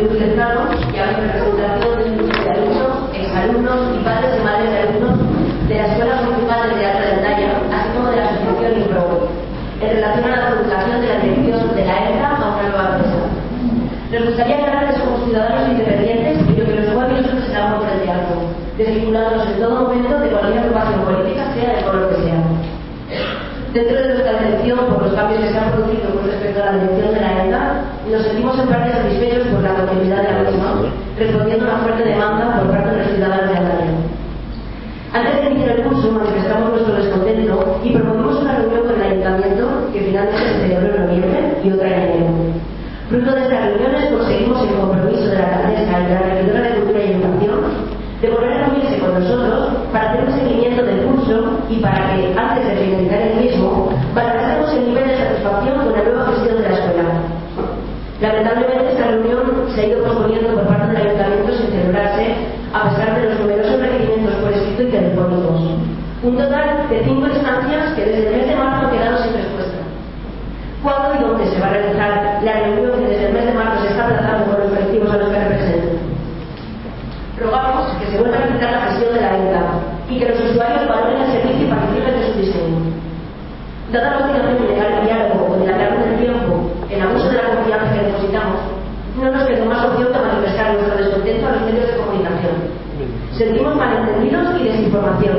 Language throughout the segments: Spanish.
soy Luis Lezano y hago representación de un grupo de alumnos, exalumnos y padres y madres de alumnos de la Escuela Municipal de Teatro de Andaya, así como de la Asociación IPRO, en relación a la publicación de la dirección de la EFRA a una nueva empresa. Nos gustaría aclararles como ciudadanos independientes y lo que los jóvenes nosotros estamos por el teatro, desvinculándonos en todo momento de cualquier agrupación política, sea de color que sea. Dentro de nuestra dirección, por los cambios que se han producido con respecto a la dirección de la nos sentimos en parte satisfechos por la continuidad de la misma, respondiendo a una fuerte demanda por parte de los ciudadanos de Andaluz. Antes de iniciar el curso, manifestamos nuestro descontento y promovimos una reunión con el ayuntamiento que finalmente se celebró en noviembre y otra en enero. Fruto de estas reuniones conseguimos el compromiso de la alcaldesa y de la regidora de Cultura y Educación de volver a reunirse con nosotros para hacer un seguimiento del curso y para que, antes de Lamentablemente, esta reunión se ha ido posponiendo por parte del ayuntamiento sin celebrarse, a pesar de los numerosos requerimientos por escrito y telefónicos. Un total de cinco instancias que desde el mes de marzo han quedado sin respuesta. ¿Cuándo y dónde se va a realizar la reunión que desde el mes de marzo se está aplazando por los colectivos a los que representa? Rogamos que se vuelva a quitar la gestión de la venta y que los usuarios valoren el servicio y participen de su diseño. Dada la obligación de llegar al diálogo o de alargar del tiempo en abuso de la confianza que depositamos, no nos quedó más opción que manifestar nuestro descontento a los medios de comunicación. Sentimos malentendidos y desinformación,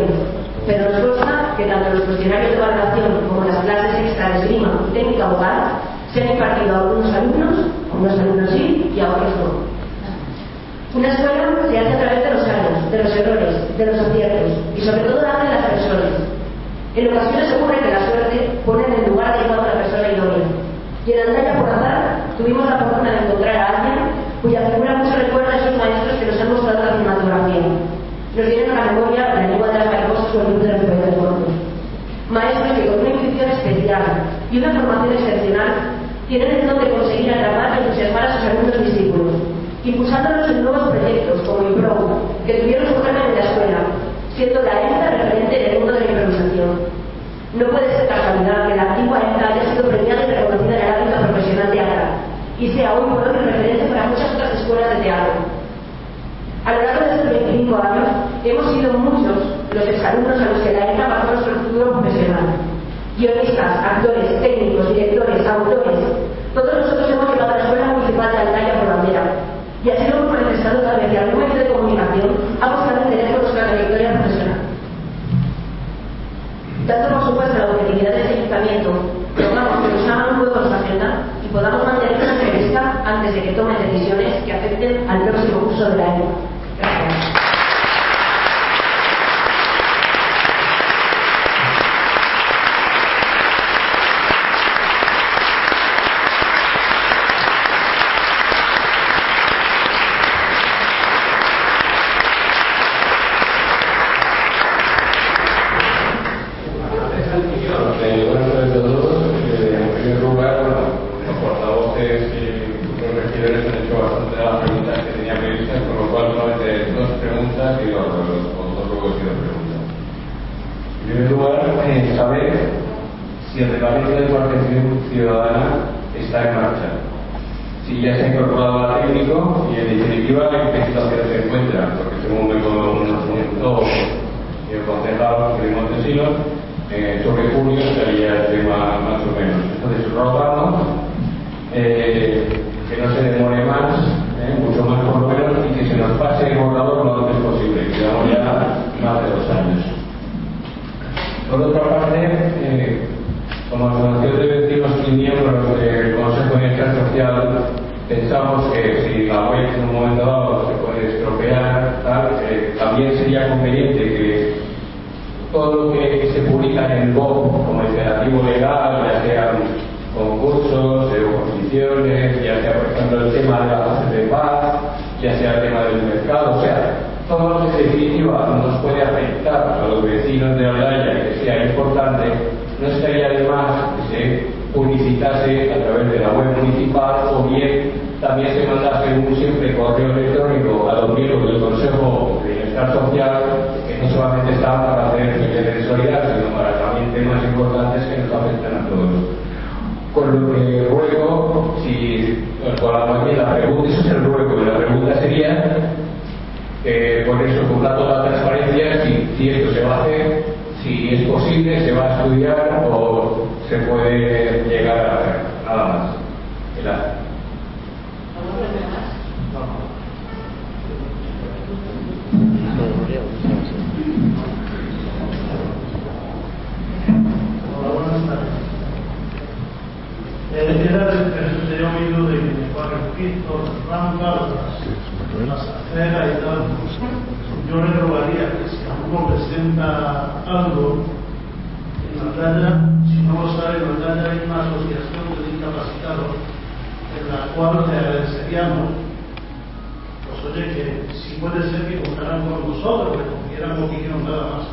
pero nos consta que tanto los cuestionarios de valoración como las clases extra de esgrima y técnica hogar se han impartido a algunos alumnos, a unos alumnos sí y a otros no. Una escuela se hace a través de los años, de los errores, de los aciertos y sobre todo de las personas. En ocasiones ocurre que la suerte pone en el lugar adecuado a la persona idónea. Y en Andaya, por azar, tuvimos la fortuna de encontrar a alguien cuya figura mucho recuerda a esos maestros que nos han mostrado la cinematografía. Nos vienen a la memoria la lengua de las mariposas o el de los poetas muertos. Maestros que con una intuición especial y una formación excepcional tienen el don de conseguir atrapar y entusiasmar a sus alumnos discípulos impulsándolos en nuevos proyectos como IMPRO, que tuvieron su germen en la escuela, siendo la ENTA referente en el mundo de la improvisación. No puede ser casualidad que la antigua ENTA haya sido premiada y reconocida en el ámbito profesional de ACA y sea hoy por hoy referente para muchas otras escuelas de teatro. A lo largo de estos 25 años, hemos sido muchos los exalumnos a los que la ENTA marcó nuestro futuro profesional. Guionistas, actores, técnicos, directores, autores, todos nosotros hemos llegado a la Escuela Municipal de Aldaya por bandera, y así lo hemos manifestado cada vez que algún medio de comunicación ha buscado por nuestra trayectoria profesional. Dando por supuesto la objetividad de ese ayuntamiento, rogamos que nos hagan un hueco en su agenda y podamos mantener una entrevista antes de que tomen decisiones que afecten al próximo curso del año. artículos que, que se publican en el BOM, como imperativo legal, ya sean concursos eh, ya sea, por ejemplo, el tema de la fase de paz, ya sea el tema del mercado, o sea, todo lo que se definitiva nos puede afectar a los vecinos de Olaya que sea importante, no estaría de más que se publicitase a través de la web municipal o bien también se mandase un simple correo electrónico a los miembros del Consejo de Bienestar Social con lo que ruego, si con la, la pregunta, eso es el ruego, familia, eh, por eso con toda transparencia si, si esto se va a hacer, si es posible, se va a estudiar o se puede llegar a hacer. Nada más. Gracias. Era el que he oído de que Cristo, las rampas, las aceras y tal. Yo le rogaría que si alguno presenta algo en la playa, si no lo sabe, en la playa hay una asociación de discapacitados en la cual le agradeceríamos, pues oye, que si puede ser que contaran con nosotros, que cogieran opinión nada más,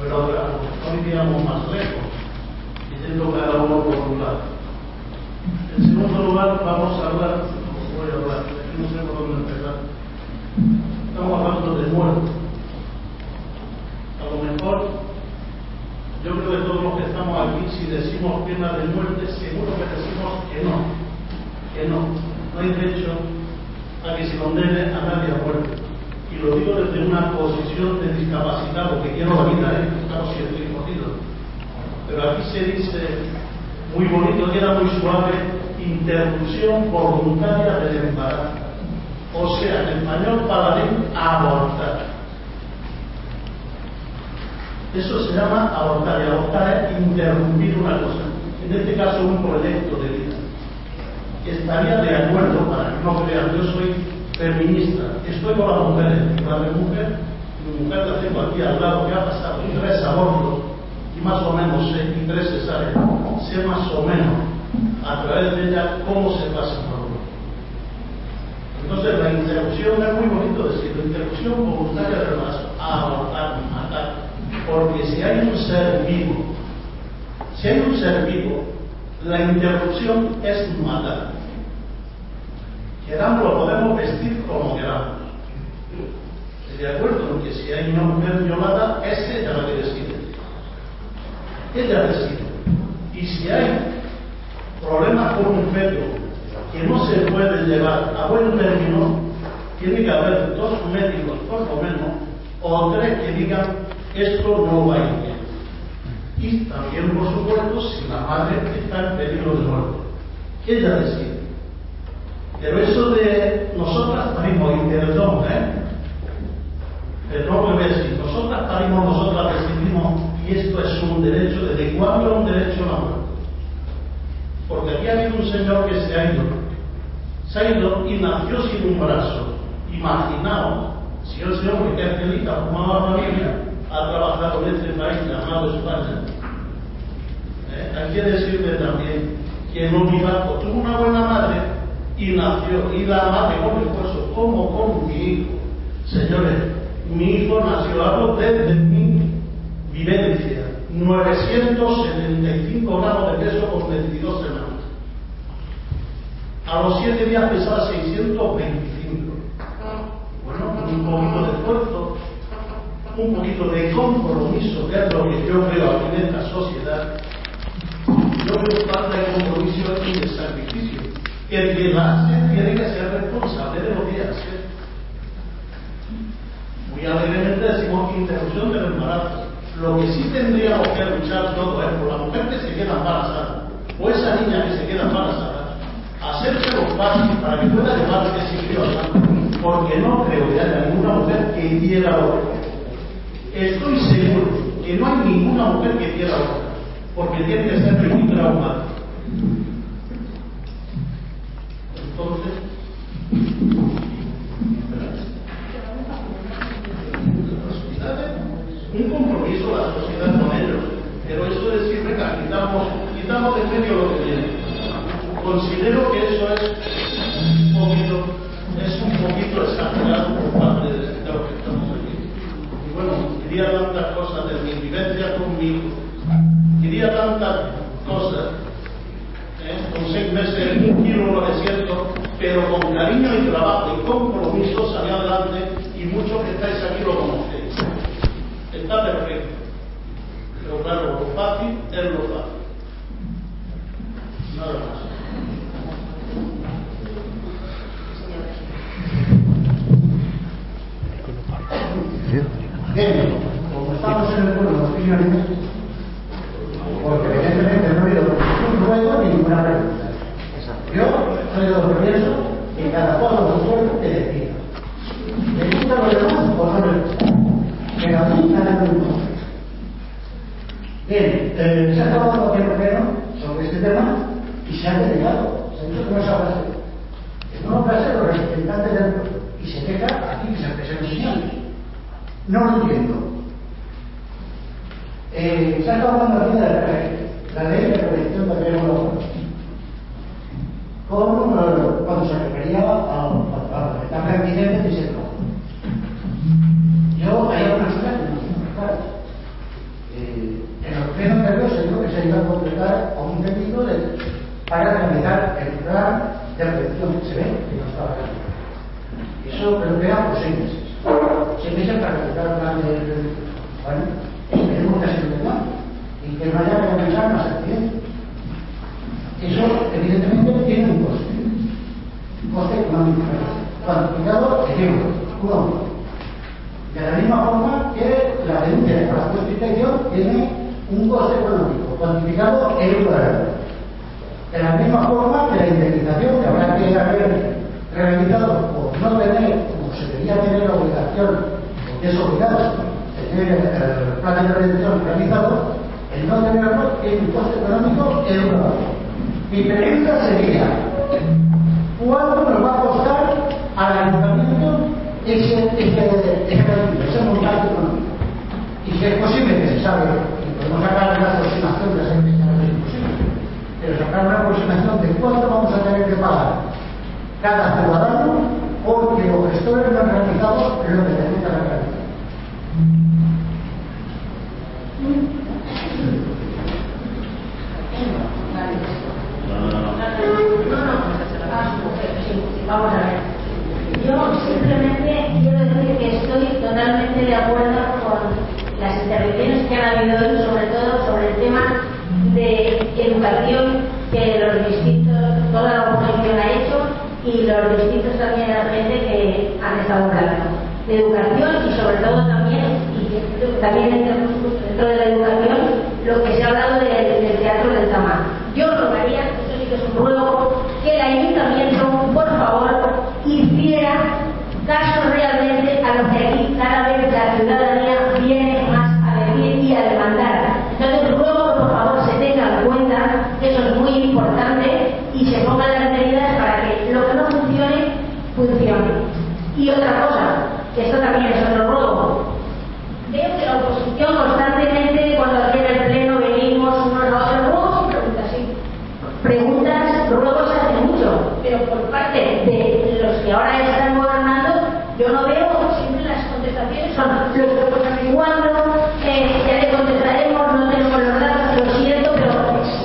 pero ahora, hoy digamos más lejos, yendo cada uno por un lado. En segundo lugar, vamos a hablar, voy a hablar, no sé por dónde empezar. Estamos hablando de muerte. A lo mejor, yo creo que todos los que estamos aquí, si decimos pena de muerte, seguro que decimos que no, que no. No hay derecho a que se condene a nadie a muerte. Y lo digo desde una posición de discapacitado, que quiero la vida, ¿eh? siempre jodidos. Pero aquí se dice muy bonito, queda muy suave, interrupción voluntaria del embarazo. O sea, en español paladín, abortar. Eso se llama abortar, y abortar es interrumpir una cosa. En este caso, un proyecto de vida. Estaría de acuerdo, para que no crean, yo soy feminista, estoy con las mujeres, la mi mujer, mi mujer la tengo aquí al lado, que ha pasado tres abortos más o menos y tres cesáreas, sé más o menos a través de ella cómo se pasa por uno. Entonces la interrupción es muy bonito decir, la interrupción voluntaria del embarazo, abortar, matar, porque si hay un ser vivo, si hay un ser vivo, la interrupción es matar. Queramos, lo podemos vestir como queramos. Estoy de acuerdo en que si hay una mujer violada, es ella la que decide ella decide. Y si hay problemas con un feto que no se puede llevar a buen término, tiene que haber dos médicos por lo menos, o tres que digan esto no va a ir bien. Y también, por supuesto, si la madre está en peligro de muerte. Ella decide. Pero eso de nosotras parimos, y perdón, ¿eh? Perdón, si nosotras parimos, nosotras decidimos y esto es un derecho, ¿desde cuándo es un derecho a la muerte? Porque aquí ha habido un señor que se ha ido, se ha ido y nació sin un brazo. Imaginaos, si el señor que formado la familia, ha trabajado en este país llamado España. ¿Eh? Hay que decirle también que no mi tuvo una buena madre y nació, y la madre con esfuerzo, como con mi hijo. Señores, mi hijo nació algo desde mí Vivencia, 975 gramos de peso por 22 semanas. A los 7 días pesaba 625. Bueno, un poquito de esfuerzo, un poquito de compromiso, que es lo que yo veo en esta sociedad. Yo veo falta de compromiso y de sacrificio. El que la hace tiene que ser responsable de lo que hace. Muy alegremente decimos interrupción del embarazo lo que sí tendríamos que luchar todo es por la mujer que se queda embarazada, o esa niña que se queda embarazada, hacerse los pasos para que pueda llevar ese a porque no creo que haya ninguna mujer que quiera otra. Estoy seguro que no hay ninguna mujer que quiera otra, porque tiene que ser muy traumada. Entonces, un compromiso a la sociedad con ellos. Pero eso de decir, venga, quitamos, quitamos de medio lo que. Considero que eso es un poquito, es un poquito exagerado por parte de, los que estamos aquí. Y bueno, quería tantas cosas de mi vivencia conmigo, quería tantas cosas. ¿eh? Con seis meses, un kilo 900, pero con cariño y trabajo y compromiso salí adelante y muchos que estáis aquí lo conocéis está perfecto. Pero claro, lo fácil es lo fácil. Nada más. Bien, como estamos en el pueblo de los opiniones, porque evidentemente no ha habido un ruego ni ninguna pregunta. Yo soy de los que pienso que cada cosa lo suelto que decida. ¿Le gusta lo demás o no le gusta? Pero a mí nada me gusta. Bien, eh, se ha acabado el pleno sobre este tema y se ha delegado. Se ha dicho que no se habla así. Que no habla así los representantes del pueblo. Y se queja aquí que se expresan señales. No lo entiendo. Eh, se ha estado hablando aquí de la ley, la ley de prevención de riesgos laborales. Con, eh, cuando se refería a, a, a la accidentes y se trabajo. Yo, hay algunas cosas que no son muy claras. Eh, en los plenos anteriores se dijo que se iba a completar a un técnico de, para realizar el plan de prevención. Se ve que no estaba realizado. Eso creo que era por seis meses. Seis meses para realizar el plan de, de bueno, esperemos que sea un plan haya que realizar más accidentes. Eso, evidentemente, tiene un coste. Un coste económico. Cuantificado en euros. Uno. De la misma forma que la denuncia de la justificación tiene un coste económico, cuantificado en dólar. De la misma forma que la indemnización que habrá que haber realizado por no tener, como se debería tener la obligación, porque es obligado tener el plan de prevención realizado, el no tenerlo tiene un coste económico dólar. Mi pregunta sería, ¿cuánto nos va a costar al ayuntamiento ese, ese, ese, ese montaje económico? Y si es posible, que se sabe, podemos sacar una aproximación, ya sé que no es imposible, pero sacar una aproximación de cuánto vamos a tener que pagar cada ciudadano porque los gestores no han realizado lo que tenían que haber realizado. Vamos a ver. Yo simplemente quiero decir que estoy totalmente de acuerdo con las intervenciones que han habido hoy, sobre todo sobre el tema de educación que los distintos, toda la oposición ha hecho y los distintos también la gente que han estado hablando. De educación y sobre todo también, y también dentro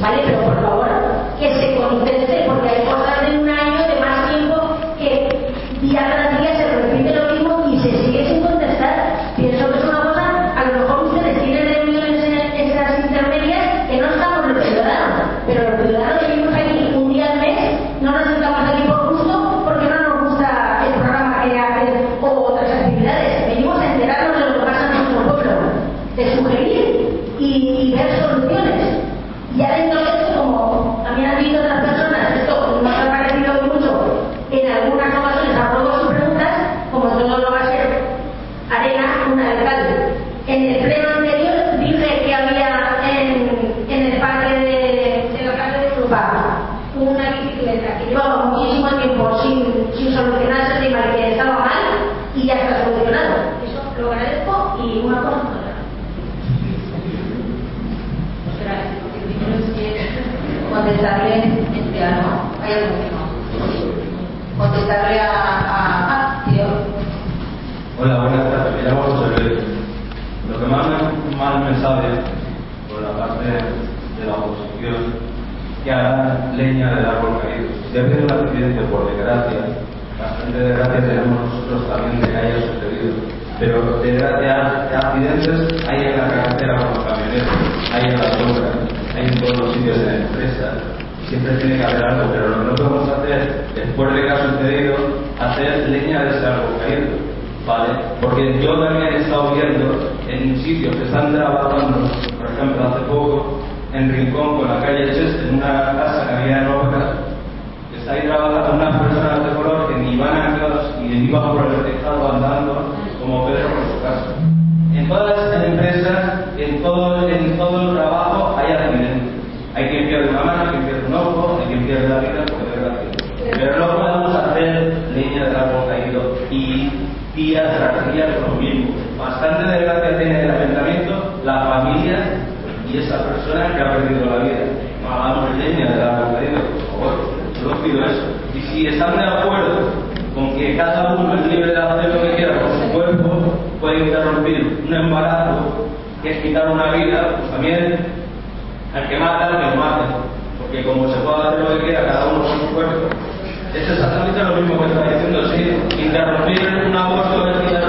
vale, pero por Hola, buenas tardes. Me llamo José Luis. Lo que más me, mal me sabe por la parte de la oposición que hará leña del árbol caído. Si ha habido un accidente, por desgracia, bastante desgracia tenemos nosotros también de que haya sucedido. Pero de, de, de accidentes hay en la carretera con los camioneros, hay en las sombras, hay en todos los sitios en empresas. Siempre tiene que haber algo, pero lo que no podemos hacer, después de que ha sucedido, hacer leña de ese árbol caído. ¿Vale? Porque yo también he estado viendo en sitios que están trabajando, por ejemplo, hace poco, en Rincón, con la calle Cheste, en una casa que había en Oca, está ahí trabajando unas personas de color que ni van a clase y iban por el tejado andando como Pedro por su casa. En todas las empresas, día tras día con lo mismo. Bastante desgracia tiene el ayuntamiento, la familia y esa persona que ha perdido la vida. Hagamos leña del árbol caído, por favor. Solo pido eso. Y si están de acuerdo con que cada uno es libre de hacer lo que quiera con su cuerpo, puede interrumpir un embarazo, que es quitar una vida, pues también al que mata, al que mate. Porque como se puede hacer lo que quiera cada uno con su cuerpo, es exactamente lo mismo que está diciendo, sí, interrumpir un aborto es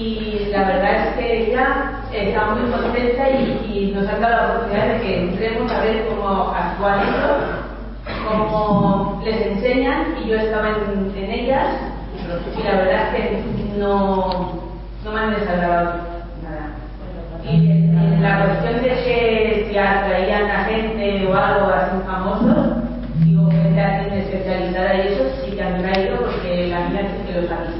y la verdad es que ella está muy contenta y, nos han dado la oportunidad de que entremos a ver cómo actúan ellos, cómo les enseñan, y yo estaba en, ellas, y la verdad es que no, no me han desagradado nada. Y en la cuestión de que si atraían a gente o algo así famosos, digo, gente así especializada y eso, sí que han traído porque la mía sí que los ha.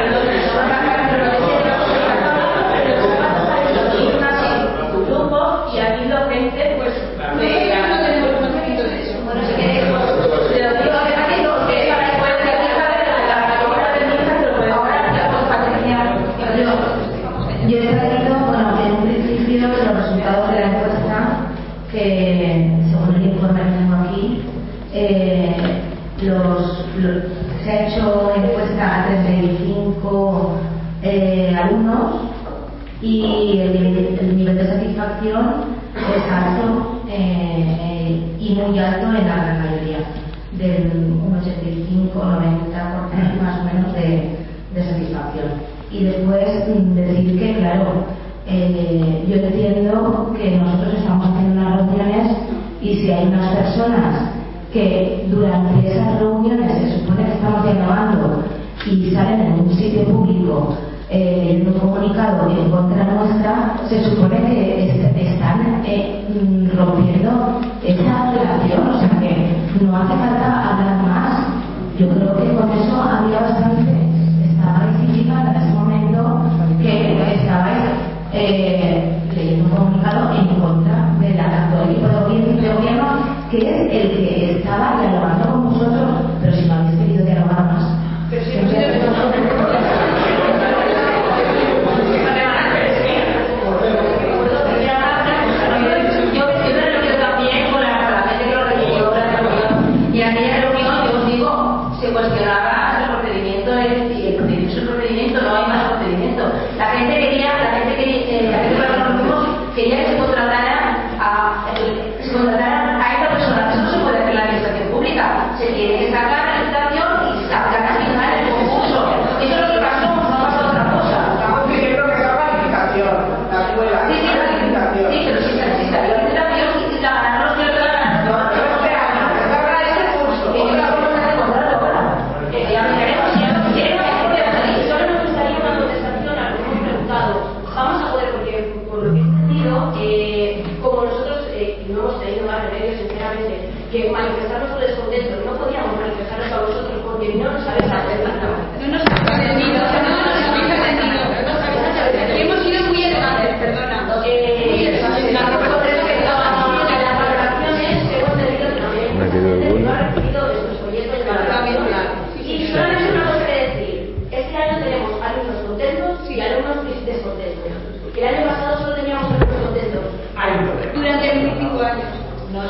Su grupo y ha habido gente pues de la bueno si queréis te lo digo de aquí que esa me puede ser hija de la mayoría de mi hija se lo puede ahora ya con Patricia Yo he sabido, bueno, en un principio los resultados de la encuesta, que según el informe que tengo aquí, eh, los, los- se ha hecho encuesta a 35 eh, alumnos y el, nivel- el nivel satisfacción es alto eh, eh, y muy alto en la gran mayoría, del un 85-90% más o menos de, de satisfacción. Y después mm, decir que, claro, eh, yo entiendo que nosotros estamos haciendo unas reuniones y si hay unas personas que durante esas reuniones se supone que estamos dialogando y salen en un sitio público eh, en un comunicado en contra nuestra, se supone que eh, rompiendo esa relación, o sea que no hace falta cuestionaba el procedimiento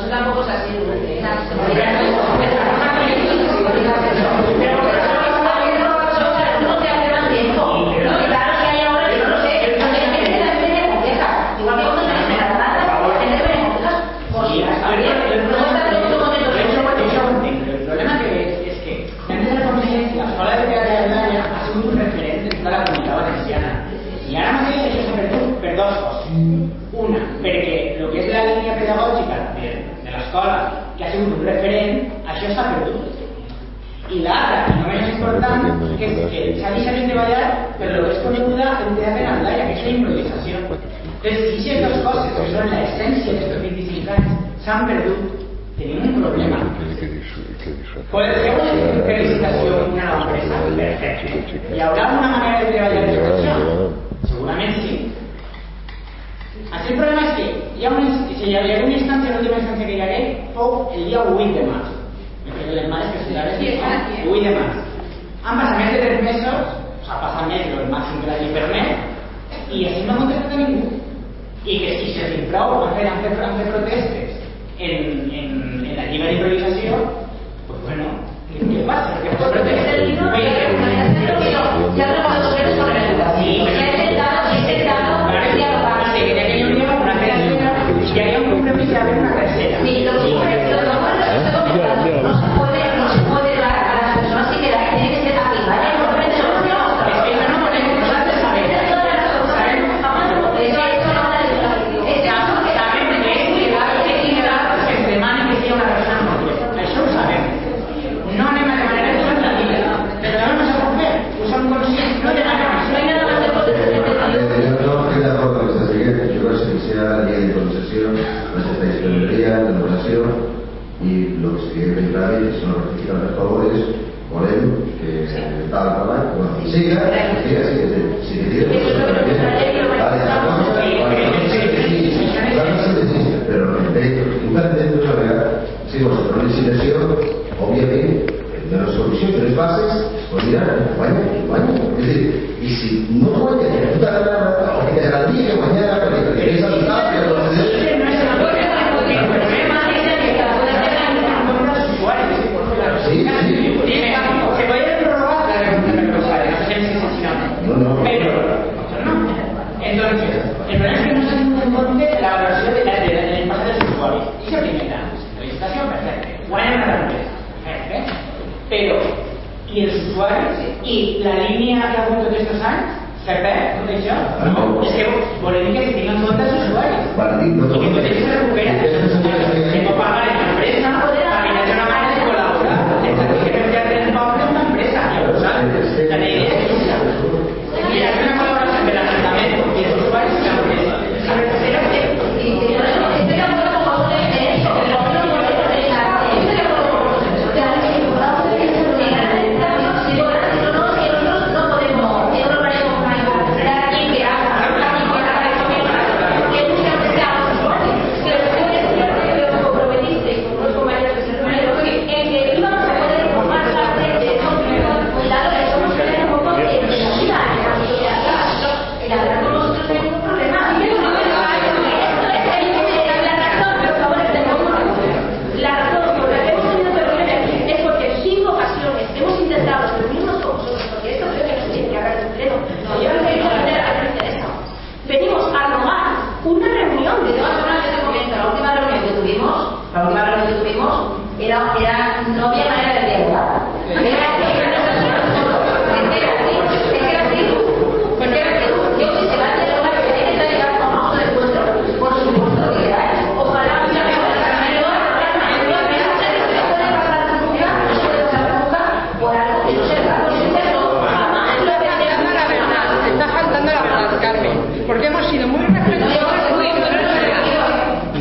nosotros tampoco es así. Han pasado més tres mesos, o sea, pasa més del màxim que la llei permet, no ha contestat a ningú. I que si se filtrau, han fet, han protestes en, en, en la llibre d'improvisació, pues bueno, ¿qué pasa? ¿Qué pasa?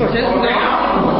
我先出来的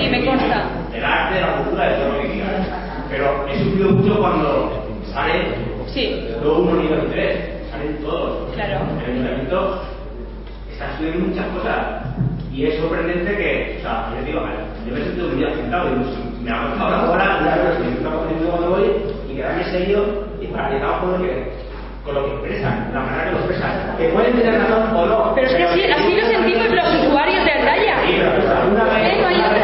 sí, me consta. Del arte, la cultura, de todo lo que quieras. Pero he sufrido mucho cuando sale sí. uno nivel 3, salen todos. Claro. El ayuntamiento está estudiando muchas cosas. Y es sorprendente que, o sea, yo digo, yo me siento muy afectado, y pues, me ha costado una hora, una hora, me está cuando voy, y quedarme serio y paralizado con lo que con lo que expresan, la manera que lo expresan, que pueden tener razón o no. Pero es que así, así lo sentimos los usuarios de Altaya. Sí, pero, una eh, vez,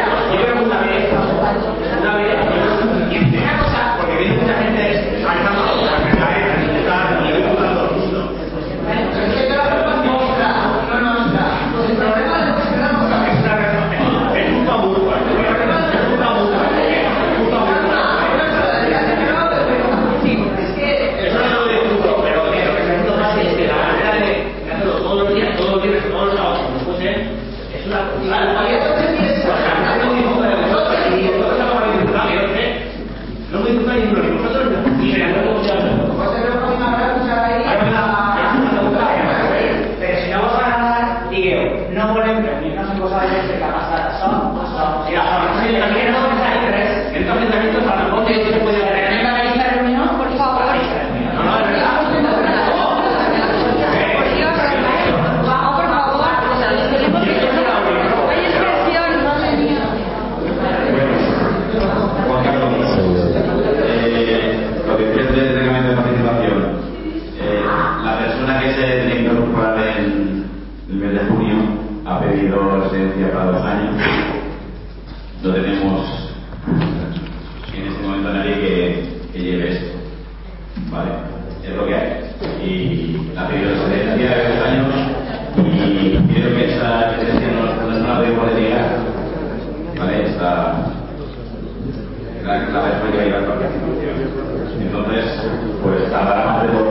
abierto Obrigado.